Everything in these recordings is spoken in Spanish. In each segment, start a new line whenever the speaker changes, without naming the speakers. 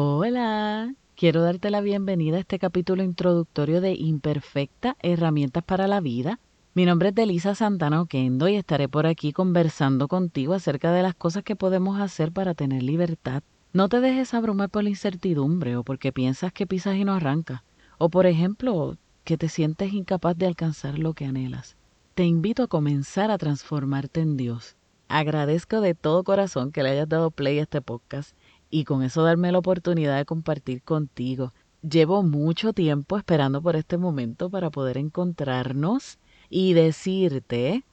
Hola, quiero darte la bienvenida a este capítulo introductorio de Imperfecta, Herramientas para la Vida. Mi nombre es Delisa Santana Oquendo y estaré por aquí conversando contigo acerca de las cosas que podemos hacer para tener libertad. No te dejes abrumar por la incertidumbre o porque piensas que pisas y no arrancas. O por ejemplo, que te sientes incapaz de alcanzar lo que anhelas. Te invito a comenzar a transformarte en Dios. Agradezco de todo corazón que le hayas dado play a este podcast y con eso darme la oportunidad de compartir contigo. Llevo mucho tiempo esperando por este momento para poder encontrarnos y decirte,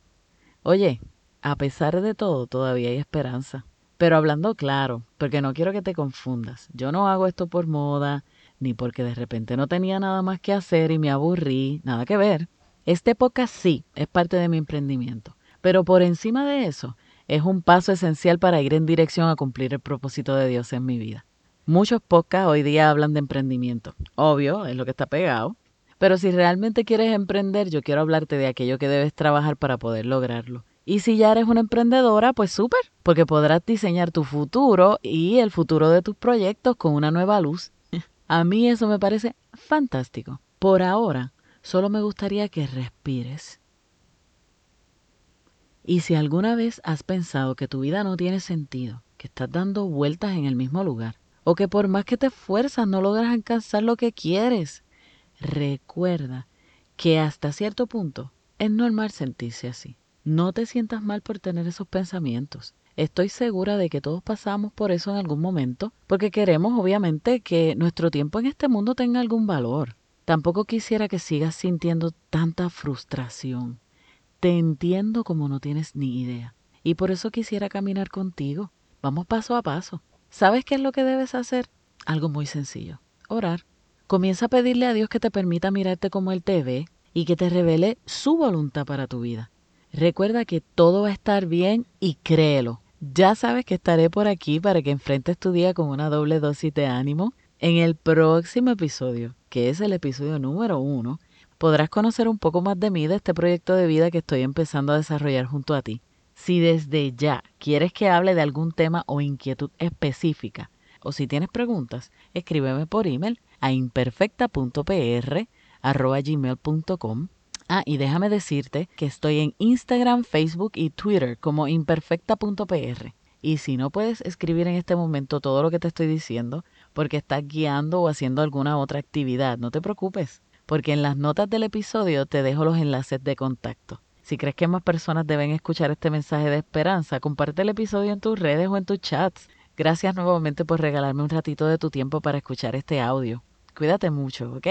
oye, a pesar de todo, todavía hay esperanza. Pero hablando claro, porque no quiero que te confundas, yo no hago esto por moda, ni porque de repente no tenía nada más que hacer y me aburrí, nada que ver. Este podcast sí es parte de mi emprendimiento, pero por encima de eso, es un paso esencial para ir en dirección a cumplir el propósito de Dios en mi vida. Muchos podcasts hoy día hablan de emprendimiento. Obvio, es lo que está pegado. Pero si realmente quieres emprender, yo quiero hablarte de aquello que debes trabajar para poder lograrlo. Y si ya eres una emprendedora, pues súper, porque podrás diseñar tu futuro y el futuro de tus proyectos con una nueva luz. A mí eso me parece fantástico. Por ahora, solo me gustaría que respires y si alguna vez has pensado que tu vida no tiene sentido, que estás dando vueltas en el mismo lugar, o que por más que te esfuerzas no logras alcanzar lo que quieres, recuerda que hasta cierto punto es normal sentirse así. No te sientas mal por tener esos pensamientos. Estoy segura de que todos pasamos por eso en algún momento, porque queremos obviamente que nuestro tiempo en este mundo tenga algún valor. Tampoco quisiera que sigas sintiendo tanta frustración te entiendo como no tienes ni idea. Y por eso quisiera caminar contigo. Vamos paso a paso. ¿Sabes qué es lo que debes hacer? Algo muy sencillo. Orar. Comienza a pedirle a Dios que te permita mirarte como Él te ve y que te revele su voluntad para tu vida. Recuerda que todo va a estar bien y créelo. Ya sabes que estaré por aquí para que enfrentes tu día con una doble dosis de ánimo en el próximo episodio, que es el episodio número uno podrás conocer un poco más de mí, de este proyecto de vida que estoy empezando a desarrollar junto a ti. Si desde ya quieres que hable de algún tema o inquietud específica, o si tienes preguntas, escríbeme por email a imperfecta.pr.gmail.com. Ah, y déjame decirte que estoy en Instagram, Facebook y Twitter como imperfecta.pr. Y si no puedes escribir en este momento todo lo que te estoy diciendo, porque estás guiando o haciendo alguna otra actividad, no te preocupes porque en las notas del episodio te dejo los enlaces de contacto. Si crees que más personas deben escuchar este mensaje de esperanza, comparte el episodio en tus redes o en tus chats. Gracias nuevamente por regalarme un ratito de tu tiempo para escuchar este audio. Cuídate mucho, ¿ok?